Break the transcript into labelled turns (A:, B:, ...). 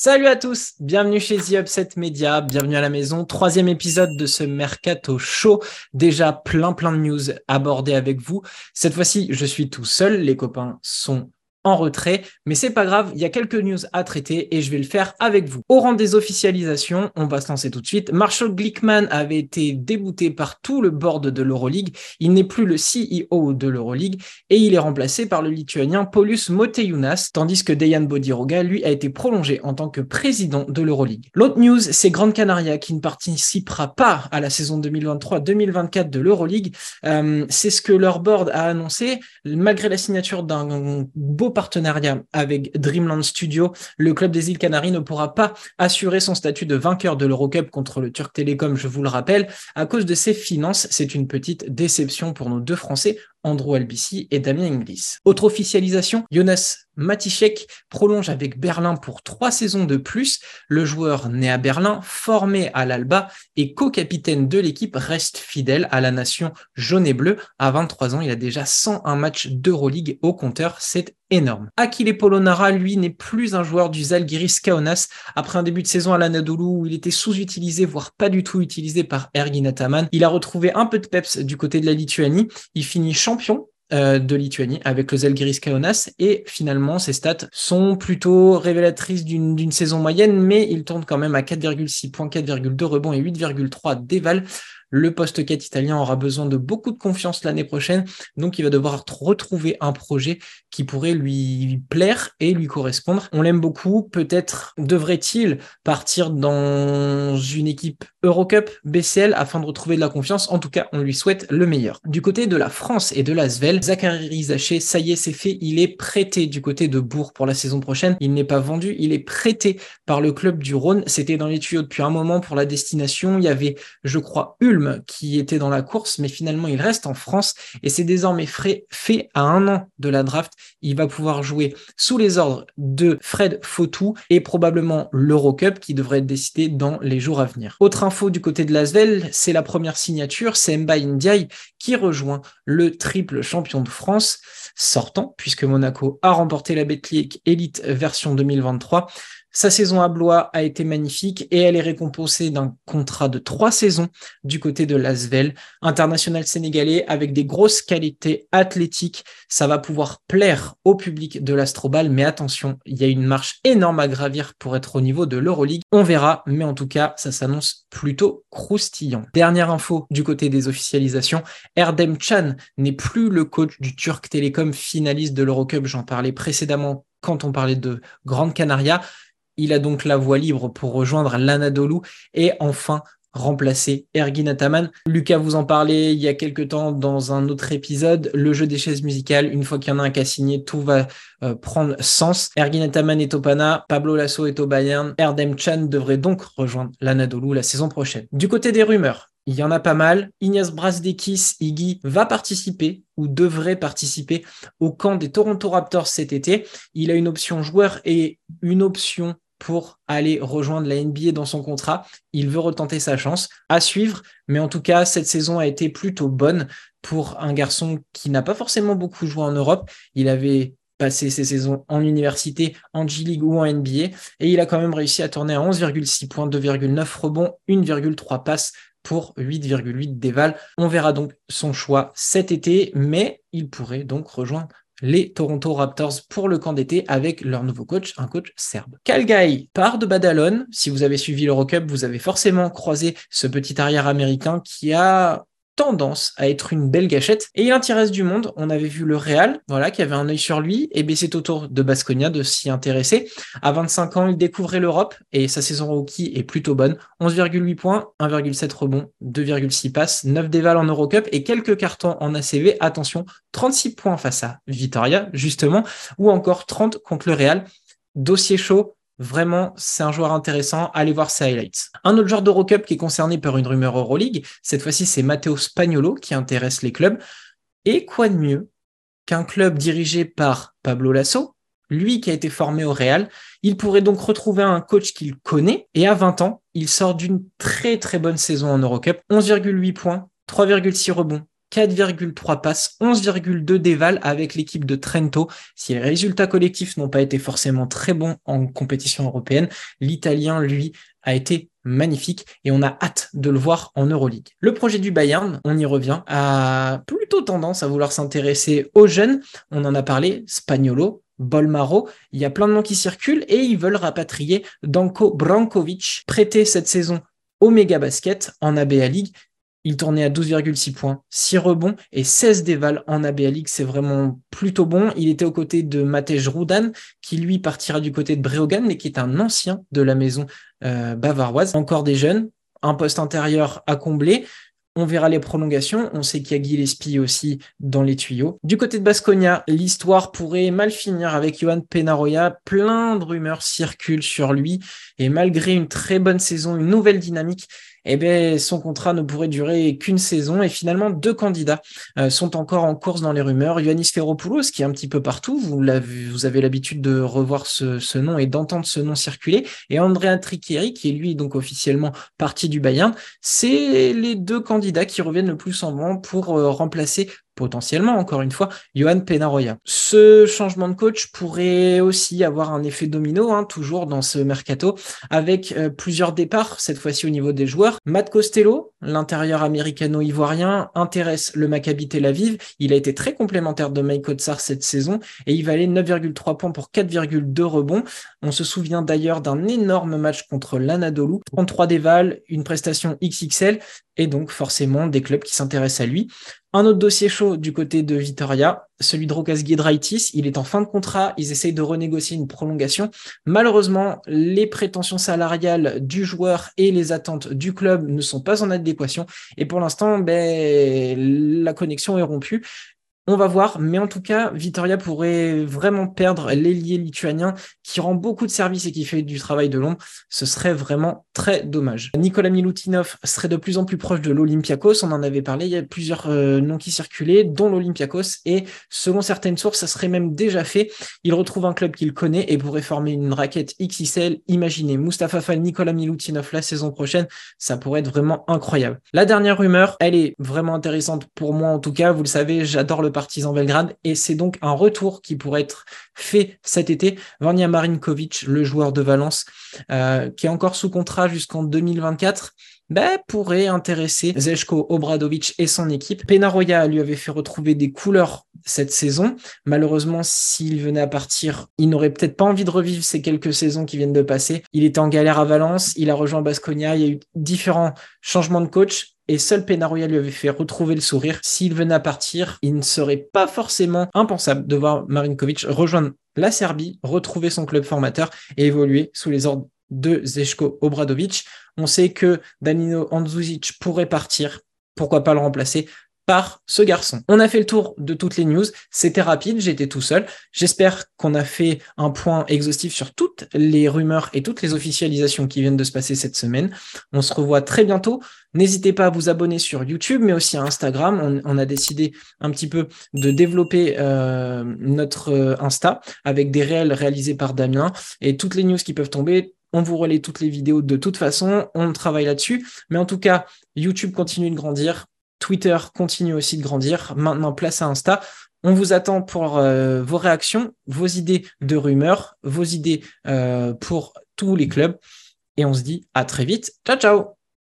A: Salut à tous, bienvenue chez The Upset Media, bienvenue à la maison. Troisième épisode de ce mercato show. Déjà plein plein de news abordées avec vous. Cette fois-ci, je suis tout seul. Les copains sont en retrait, mais c'est pas grave, il y a quelques news à traiter et je vais le faire avec vous. Au rang des officialisations, on va se lancer tout de suite. Marshall Glickman avait été débouté par tout le board de l'Euroleague. Il n'est plus le CEO de l'Euroleague et il est remplacé par le lituanien Paulus Motejūnas, tandis que Dejan Bodiroga, lui, a été prolongé en tant que président de l'Euroleague. L'autre news, c'est Grande Canaria qui ne participera pas à la saison 2023-2024 de l'Euroleague. Euh, c'est ce que leur board a annoncé, malgré la signature d'un beau partenariat avec Dreamland Studio, le club des îles Canaries ne pourra pas assurer son statut de vainqueur de l'Eurocup contre le Turc Télécom, je vous le rappelle, à cause de ses finances. C'est une petite déception pour nos deux Français Andrew Albici et Damien Inglis. Autre officialisation, Jonas Matichek prolonge avec Berlin pour trois saisons de plus. Le joueur né à Berlin, formé à l'Alba et co-capitaine de l'équipe, reste fidèle à la nation jaune et bleue. À 23 ans, il a déjà 101 matchs d'Euroleague au compteur. C'est énorme. Akile Polonara, lui, n'est plus un joueur du Zalgiris Kaunas. Après un début de saison à l'Anadolu où il était sous-utilisé, voire pas du tout utilisé par Ergin Ataman, il a retrouvé un peu de peps du côté de la Lituanie. Il finit champion euh, de Lituanie avec le Zalgiris Kaunas et finalement ses stats sont plutôt révélatrices d'une saison moyenne mais il tourne quand même à 4,6 points, 4,2 rebonds et 8,3 déval. Le poste 4 italien aura besoin de beaucoup de confiance l'année prochaine, donc il va devoir retrouver un projet qui pourrait lui plaire et lui correspondre. On l'aime beaucoup, peut-être devrait-il partir dans une équipe Eurocup, BCL, afin de retrouver de la confiance. En tout cas, on lui souhaite le meilleur. Du côté de la France et de la Svel, Zachary Zaché, ça y est, c'est fait, il est prêté du côté de Bourg pour la saison prochaine. Il n'est pas vendu, il est prêté par le club du Rhône. C'était dans les tuyaux depuis un moment pour la destination. Il y avait, je crois, Qui était dans la course, mais finalement, il reste en France et c'est désormais fait à un an de la draft il va pouvoir jouer sous les ordres de Fred Fautou et probablement l'Eurocup qui devrait être décidé dans les jours à venir. Autre info du côté de Lasvel, c'est la première signature, c'est Mba Ndiaye qui rejoint le triple champion de France sortant, puisque Monaco a remporté la Betclic Elite version 2023. Sa saison à Blois a été magnifique et elle est récompensée d'un contrat de trois saisons du côté de l'Asvel, international sénégalais avec des grosses qualités athlétiques. Ça va pouvoir plaire au public de l'Astrobal, mais attention, il y a une marche énorme à gravir pour être au niveau de l'Euroleague. On verra, mais en tout cas, ça s'annonce plutôt croustillant. Dernière info du côté des officialisations, Erdem Chan n'est plus le coach du Turc Télécom finaliste de l'Eurocup, j'en parlais précédemment quand on parlait de Grande Canaria. Il a donc la voie libre pour rejoindre l'Anadolu et enfin remplacer Ergin Ataman. Lucas vous en parlait il y a quelque temps dans un autre épisode, le jeu des chaises musicales, une fois qu'il y en a un qui a signé, tout va euh, prendre sens. Ergin Ataman est au Pana, Pablo Lasso est au Bayern, Erdem Chan devrait donc rejoindre l'Anadolu la saison prochaine. Du côté des rumeurs, il y en a pas mal. Ignace Brasdekis, Iggy, va participer ou devrait participer au camp des Toronto Raptors cet été. Il a une option joueur et une option pour aller rejoindre la NBA dans son contrat. Il veut retenter sa chance à suivre, mais en tout cas, cette saison a été plutôt bonne pour un garçon qui n'a pas forcément beaucoup joué en Europe. Il avait passé ses saisons en université, en G-League ou en NBA, et il a quand même réussi à tourner à 11,6 points, 2,9 rebonds, 1,3 passes pour 8,8 déval. On verra donc son choix cet été, mais il pourrait donc rejoindre les Toronto Raptors pour le camp d'été avec leur nouveau coach, un coach serbe. Calgary part de Badalone. Si vous avez suivi l'Eurocup, vous avez forcément croisé ce petit arrière américain qui a tendance à être une belle gâchette. Et il intéresse du monde. On avait vu le Real, voilà, qui avait un œil sur lui, et c'est au tour de Basconia de s'y intéresser. À 25 ans, il découvrait l'Europe et sa saison rookie est plutôt bonne. 11,8 points, 1,7 rebonds, 2,6 passes, 9 déval en Eurocup et quelques cartons en ACV. Attention, 36 points face à Vitoria, justement, ou encore 30 contre le Real. Dossier chaud, Vraiment, c'est un joueur intéressant. Allez voir ses highlights. Un autre joueur d'Eurocup qui est concerné par une rumeur Euroleague, cette fois-ci c'est Matteo Spagnolo qui intéresse les clubs. Et quoi de mieux qu'un club dirigé par Pablo Lasso, lui qui a été formé au Real, il pourrait donc retrouver un coach qu'il connaît et à 20 ans, il sort d'une très très bonne saison en Eurocup, 11,8 points, 3,6 rebonds, 4,3 passes, 11,2 déval avec l'équipe de Trento. Si les résultats collectifs n'ont pas été forcément très bons en compétition européenne, l'Italien, lui, a été magnifique et on a hâte de le voir en Euroleague. Le projet du Bayern, on y revient, a plutôt tendance à vouloir s'intéresser aux jeunes. On en a parlé, Spagnolo, Bolmaro, il y a plein de noms qui circulent et ils veulent rapatrier Danko Brankovic, prêté cette saison au Mega Basket en ABA League. Il tournait à 12,6 points, 6 rebonds et 16 dévals en ABA. C'est vraiment plutôt bon. Il était aux côtés de Matej Rudan, qui lui partira du côté de Breogan, mais qui est un ancien de la maison euh, bavaroise. Encore des jeunes, un poste intérieur à combler. On verra les prolongations. On sait qu'il y a Gillespie aussi dans les tuyaux. Du côté de Basconia, l'histoire pourrait mal finir avec Johan Penaroya. Plein de rumeurs circulent sur lui. Et malgré une très bonne saison, une nouvelle dynamique, eh bien, son contrat ne pourrait durer qu'une saison. Et finalement, deux candidats euh, sont encore en course dans les rumeurs. Ioannis Ferropoulos, qui est un petit peu partout, vous, vous avez l'habitude de revoir ce, nom et d'entendre ce nom circuler. Et Andrea Tricchieri, qui est lui donc officiellement parti du Bayern. C'est les deux candidats qui reviennent le plus en vent pour euh, remplacer potentiellement, encore une fois, Johan Penaroya. Ce changement de coach pourrait aussi avoir un effet domino, hein, toujours dans ce mercato, avec euh, plusieurs départs, cette fois-ci au niveau des joueurs. Matt Costello, l'intérieur américano-ivoirien, intéresse le Maccabi Tel Aviv. Il a été très complémentaire de Mike Kotsar cette saison et il valait 9,3 points pour 4,2 rebonds. On se souvient d'ailleurs d'un énorme match contre l'Anadolu, 33 déval, une prestation XXL et donc forcément des clubs qui s'intéressent à lui. Un autre dossier chaud du côté de Vitoria, celui de Rokas Giedraitis. Il est en fin de contrat. Ils essayent de renégocier une prolongation. Malheureusement, les prétentions salariales du joueur et les attentes du club ne sont pas en adéquation. Et pour l'instant, ben, la connexion est rompue. On va voir, mais en tout cas, Vitoria pourrait vraiment perdre l'ailier lituanien qui rend beaucoup de services et qui fait du travail de l'ombre. Ce serait vraiment très dommage. Nicolas Milutinov serait de plus en plus proche de l'Olympiakos. On en avait parlé. Il y a plusieurs euh, noms qui circulaient, dont l'Olympiakos. Et selon certaines sources, ça serait même déjà fait. Il retrouve un club qu'il connaît et pourrait former une raquette XXL. Imaginez Mustafa Fall, Nicolas Milutinov la saison prochaine. Ça pourrait être vraiment incroyable. La dernière rumeur, elle est vraiment intéressante pour moi en tout cas. Vous le savez, j'adore le Partizan Belgrade et c'est donc un retour qui pourrait être fait cet été. Vanja Marinkovic, le joueur de Valence, euh, qui est encore sous contrat jusqu'en 2024, ben, pourrait intéresser Zeshko Obradovic et son équipe. Penaroya lui avait fait retrouver des couleurs cette saison. Malheureusement, s'il venait à partir, il n'aurait peut-être pas envie de revivre ces quelques saisons qui viennent de passer. Il était en galère à Valence, il a rejoint Basconia, il y a eu différents changements de coach et seul Penaroya lui avait fait retrouver le sourire. S'il venait à partir, il ne serait pas forcément impensable de voir Marinkovic rejoindre la Serbie, retrouver son club formateur et évoluer sous les ordres de Zeshko Obradovic. On sait que Danilo Andzuzic pourrait partir. Pourquoi pas le remplacer par ce garçon. On a fait le tour de toutes les news. C'était rapide, j'étais tout seul. J'espère qu'on a fait un point exhaustif sur toutes les rumeurs et toutes les officialisations qui viennent de se passer cette semaine. On se revoit très bientôt. N'hésitez pas à vous abonner sur YouTube, mais aussi à Instagram. On, a décidé un petit peu de développer euh, notre euh, Insta avec des réels réalisés par Damien et toutes les news qui peuvent tomber. On vous relaie toutes les vidéos de toute façon. On travaille là-dessus. Mais en tout cas, YouTube continue de grandir. Twitter continue aussi de grandir. Maintenant, place à Insta. On vous attend pour euh, vos réactions, vos idées de rumeurs, vos idées pour tous les clubs. Et on se dit à très vite. Ciao, ciao